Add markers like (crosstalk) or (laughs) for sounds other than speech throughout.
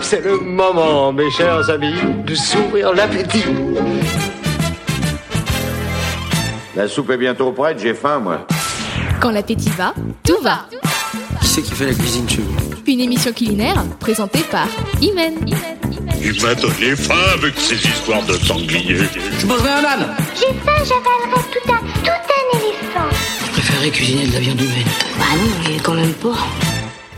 C'est le moment, mes chers amis, de s'ouvrir l'appétit. La soupe est bientôt prête, j'ai faim, moi. Quand l'appétit va, tout va. Qui c'est qui fait la cuisine chez vous Une émission culinaire présentée par Imen. Il m'a donné faim avec ces histoires de sanglier. Je mangerai un âne J'ai faim, j'avalerai tout un, tout un éléphant. Je préférerais cuisiner de la viande humaine. Bah non, mais quand même pas.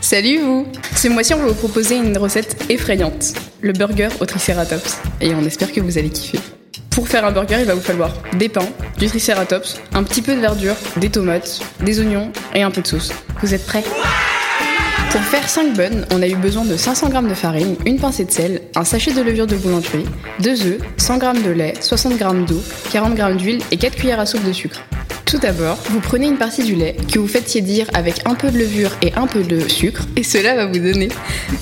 Salut vous Ce mois-ci, on va vous proposer une recette effrayante, le burger au Triceratops. Et on espère que vous allez kiffer. Pour faire un burger, il va vous falloir des pains, du Triceratops, un petit peu de verdure, des tomates, des oignons et un peu de sauce. Vous êtes prêts? Pour faire 5 buns, on a eu besoin de 500 g de farine, une pincée de sel, un sachet de levure de boulangerie, 2 œufs, 100 g de lait, 60 g d'eau, 40 g d'huile et 4 cuillères à soupe de sucre. Tout d'abord, vous prenez une partie du lait que vous faites tiédir avec un peu de levure et un peu de sucre, et cela va vous donner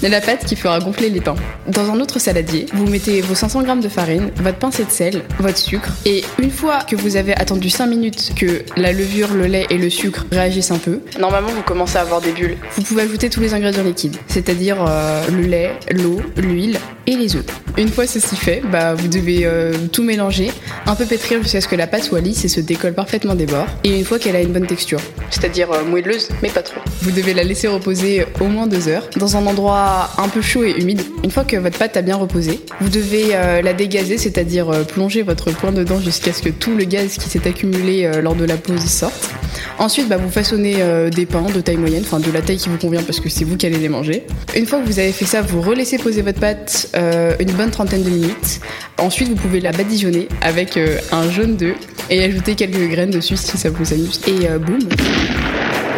de la pâte qui fera gonfler les pains. Dans un autre saladier, vous mettez vos 500 g de farine, votre pincée de sel, votre sucre, et une fois que vous avez attendu 5 minutes que la levure, le lait et le sucre réagissent un peu, normalement vous commencez à avoir des bulles. Vous pouvez ajouter tous les ingrédients liquides, c'est-à-dire euh, le lait, l'eau, l'huile et les œufs. Une fois ceci fait, bah, vous devez euh, tout mélanger, un peu pétrir jusqu'à ce que la pâte soit lisse et se décolle parfaitement des bords, et une fois qu'elle a une bonne texture, c'est-à-dire euh, moelleuse, mais pas trop. Vous devez la laisser reposer au moins deux heures, dans un endroit un peu chaud et humide. Une fois que votre pâte a bien reposé, vous devez euh, la dégazer, c'est-à-dire plonger votre poing dedans jusqu'à ce que tout le gaz qui s'est accumulé lors de la pause sorte. Ensuite, bah, vous façonnez des pains de taille moyenne, enfin de la taille qui vous convient parce que c'est vous qui allez les manger. Une fois que vous avez fait ça, vous relaissez poser votre pâte euh, une bonne trentaine de minutes. Ensuite, vous pouvez la badigeonner avec euh, un jaune d'œuf et ajouter quelques graines dessus si ça vous amuse. Et euh, boum,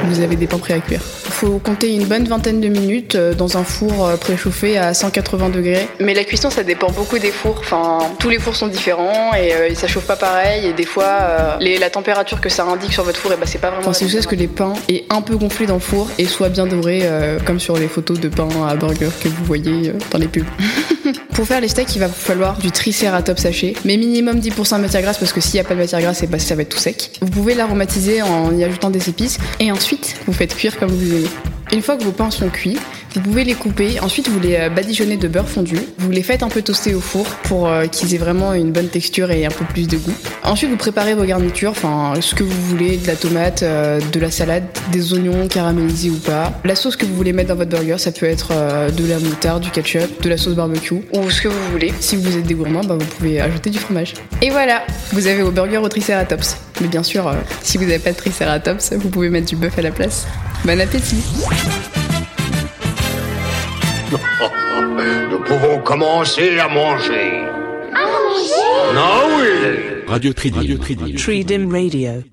vous avez des pains prêts à cuire. Faut compter une bonne vingtaine de minutes euh, dans un four euh, préchauffé à 180 degrés. Mais la cuisson, ça dépend beaucoup des fours. Enfin, tous les fours sont différents et, euh, ça chauffe pas pareil. Et des fois, euh, les- la température que ça indique sur votre four, et bah, c'est pas vraiment. Enfin, c'est juste que les pains aient un peu gonflé dans le four et soient bien dorés, euh, comme sur les photos de pain à burger que vous voyez dans les pubs. (laughs) Pour faire les steaks, il va vous falloir du tricératops haché, mais minimum 10% de matière grasse parce que s'il n'y a pas de matière grasse, et bah, ça va être tout sec. Vous pouvez l'aromatiser en y ajoutant des épices et ensuite vous faites cuire comme vous aimez. Une fois que vos pains sont cuits, vous pouvez les couper, ensuite vous les euh, badigeonnez de beurre fondu, vous les faites un peu toaster au four pour euh, qu'ils aient vraiment une bonne texture et un peu plus de goût. Ensuite vous préparez vos garnitures, enfin ce que vous voulez, de la tomate, euh, de la salade, des oignons caramélisés ou pas. La sauce que vous voulez mettre dans votre burger, ça peut être de la moutarde, du ketchup, de la sauce barbecue ou ce que vous voulez. Si vous êtes des gourmands, bah, vous pouvez ajouter du fromage. Et voilà, vous avez vos burgers au tricératops. Mais bien sûr, si vous n'avez pas de tricératops, vous pouvez mettre du bœuf à la place. Bon appétit (laughs) Nous pouvons commencer à manger. À manger? Ah oui Radio Tridim. Radio Tridim. Tridim Radio.